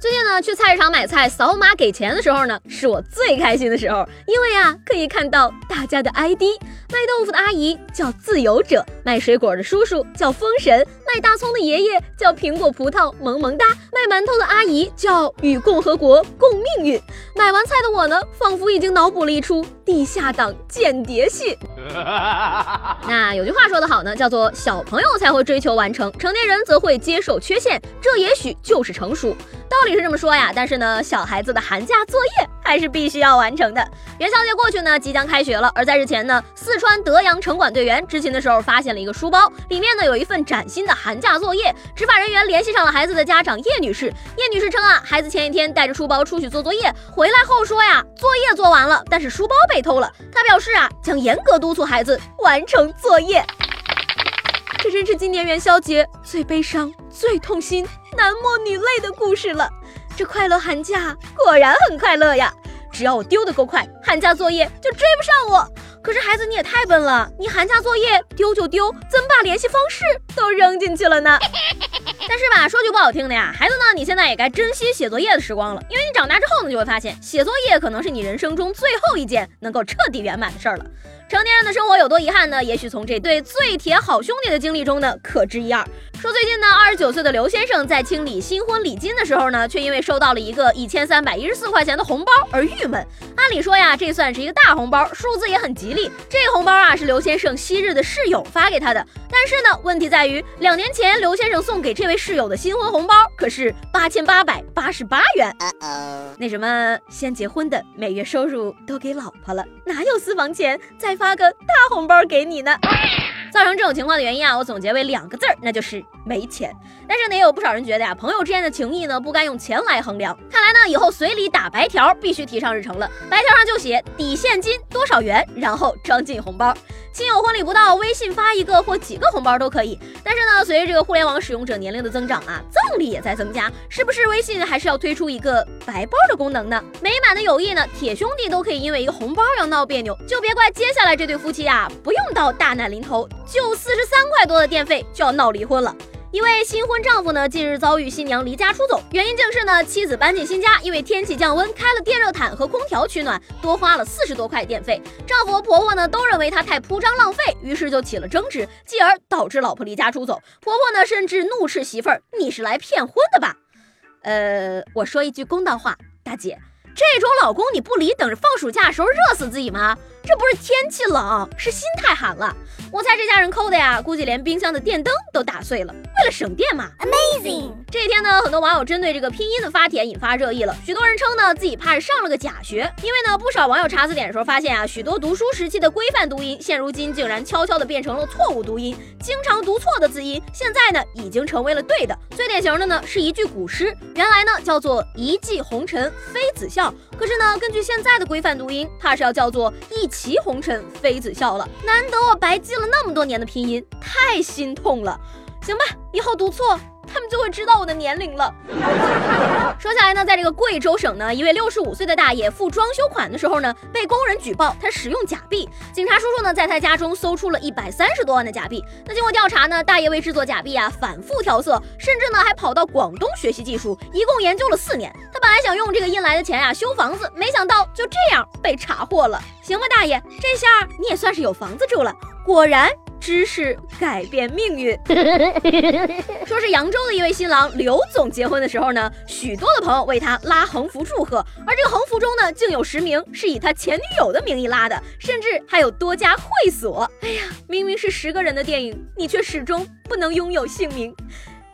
最近呢，去菜市场买菜，扫码给钱的时候呢，是我最开心的时候，因为啊，可以看到大家的 ID。卖豆腐的阿姨叫自由者，卖水果的叔叔叫封神，卖大葱的爷爷叫苹果葡萄萌萌哒，卖馒头的阿姨叫与共和国共命运。买完菜的我呢，仿佛已经脑补了一出地下党间谍戏。那有句话说得好呢，叫做小朋友才会追求完成，成年人则会接受缺陷，这也许就是成熟。道理是这么说呀，但是呢，小孩子的寒假作业还是必须要完成的。元宵节过去呢，即将开学了，而在日前呢，四川德阳城管队员执勤的时候，发现了一个书包，里面呢有一份崭新的寒假作业。执法人员联系上了孩子的家长叶女士，叶女士称啊，孩子前一天带着书包出去做作业，回来后说呀，作业做完了，但是书包被偷了。她表示啊，将严格督促孩子完成作业。这真是今年元宵节最悲伤、最痛心、男默女泪的故事了。这快乐寒假果然很快乐呀！只要我丢的够快，寒假作业就追不上我。可是孩子你也太笨了，你寒假作业丢就丢，怎么把联系方式都扔进去了呢？但是吧，说句不好听的呀，孩子呢，你现在也该珍惜写作业的时光了，因为你长大之后呢，就会发现写作业可能是你人生中最后一件能够彻底圆满的事儿了。成年人的生活有多遗憾呢？也许从这对最铁好兄弟的经历中呢，可知一二。说最近呢，二十九岁的刘先生在清理新婚礼金的时候呢，却因为收到了一个一千三百一十四块钱的红包而郁闷。按理说呀，这算是一个大红包，数字也很吉利。这红包啊，是刘先生昔日的室友发给他的。但是呢，问题在于两年前刘先生送给这位室友的新婚红包可是八千八百八十八元。那什么，先结婚的每月收入都给老婆了，哪有私房钱再发个大红包给你呢？造成这种情况的原因啊，我总结为两个字儿，那就是没钱。但是呢，也有不少人觉得呀，朋友之间的情谊呢，不该用钱来衡量。看来呢，以后随礼打白条必须提上日程了。白条上就写抵现金多少元，然后装进红包。亲友婚礼不到，微信发一个或几个红包都可以。但是呢，随着这个互联网使用者年龄的增长啊，赠礼也在增加，是不是微信还是要推出一个白包的功能呢？美满的友谊呢，铁兄弟都可以因为一个红包要闹别扭，就别怪接下来这对夫妻啊，不用到大难临头，就四十三块多的电费就要闹离婚了。一位新婚丈夫呢，近日遭遇新娘离家出走，原因竟是呢，妻子搬进新家，因为天气降温，开了电热毯和空调取暖，多花了四十多块电费。丈夫和婆婆呢，都认为他太铺张浪费，于是就起了争执，继而导致老婆离家出走。婆婆呢，甚至怒斥媳妇儿：“你是来骗婚的吧？”呃，我说一句公道话，大姐，这种老公你不离，等着放暑假时候热死自己吗？这不是天气冷，是心太寒了。我猜这家人抠的呀，估计连冰箱的电灯都打碎了。为了省电嘛，Amazing。这一天呢，很多网友针对这个拼音的发帖引发热议了。许多人称呢，自己怕是上了个假学，因为呢，不少网友查字典的时候发现啊，许多读书时期的规范读音，现如今竟然悄悄的变成了错误读音。经常读错的字音，现在呢，已经成为了对的。最典型的呢，是一句古诗，原来呢叫做一骑红尘妃子笑，可是呢，根据现在的规范读音，怕是要叫做一骑红尘妃子笑了。难得我白记了那么多年的拼音，太心痛了。行吧，以后读错，他们就会知道我的年龄了。说起来呢，在这个贵州省呢，一位六十五岁的大爷付装修款的时候呢，被工人举报他使用假币。警察叔叔呢，在他家中搜出了一百三十多万的假币。那经过调查呢，大爷为制作假币啊，反复调色，甚至呢还跑到广东学习技术，一共研究了四年。他本来想用这个印来的钱呀修房子，没想到就这样被查获了。行吧，大爷，这下你也算是有房子住了。果然。知识改变命运。说是扬州的一位新郎刘总结婚的时候呢，许多的朋友为他拉横幅祝贺，而这个横幅中呢，竟有十名是以他前女友的名义拉的，甚至还有多家会所。哎呀，明明是十个人的电影，你却始终不能拥有姓名。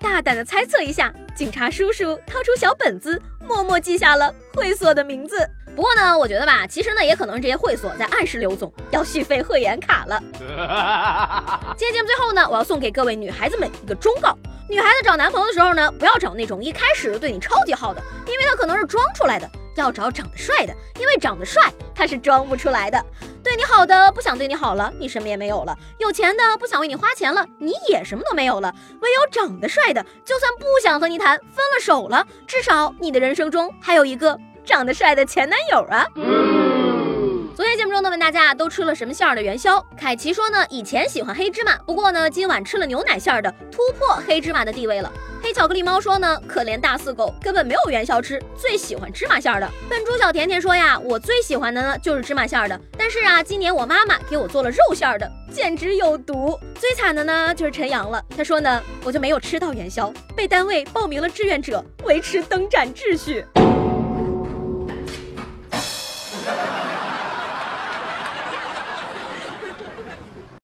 大胆的猜测一下，警察叔叔掏出小本子，默默记下了会所的名字。不过呢，我觉得吧，其实呢，也可能是这些会所在暗示刘总要续费会员卡了。今天节目最后呢，我要送给各位女孩子们一个忠告：女孩子找男朋友的时候呢，不要找那种一开始对你超级好的，因为他可能是装出来的。要找长得帅的，因为长得帅他是装不出来的。对你好的不想对你好了，你什么也没有了；有钱的不想为你花钱了，你也什么都没有了。唯有长得帅的，就算不想和你谈，分了手了，至少你的人生中还有一个长得帅的前男友啊。昨天节目中呢，问大家都吃了什么馅儿的元宵？凯奇说呢，以前喜欢黑芝麻，不过呢，今晚吃了牛奶馅儿的，突破黑芝麻的地位了。黑巧克力猫说呢，可怜大四狗根本没有元宵吃，最喜欢芝麻馅儿的。笨猪小甜甜说呀，我最喜欢的呢就是芝麻馅儿的，但是啊，今年我妈妈给我做了肉馅儿的，简直有毒。最惨的呢就是陈阳了，他说呢，我就没有吃到元宵，被单位报名了志愿者维持灯展秩序。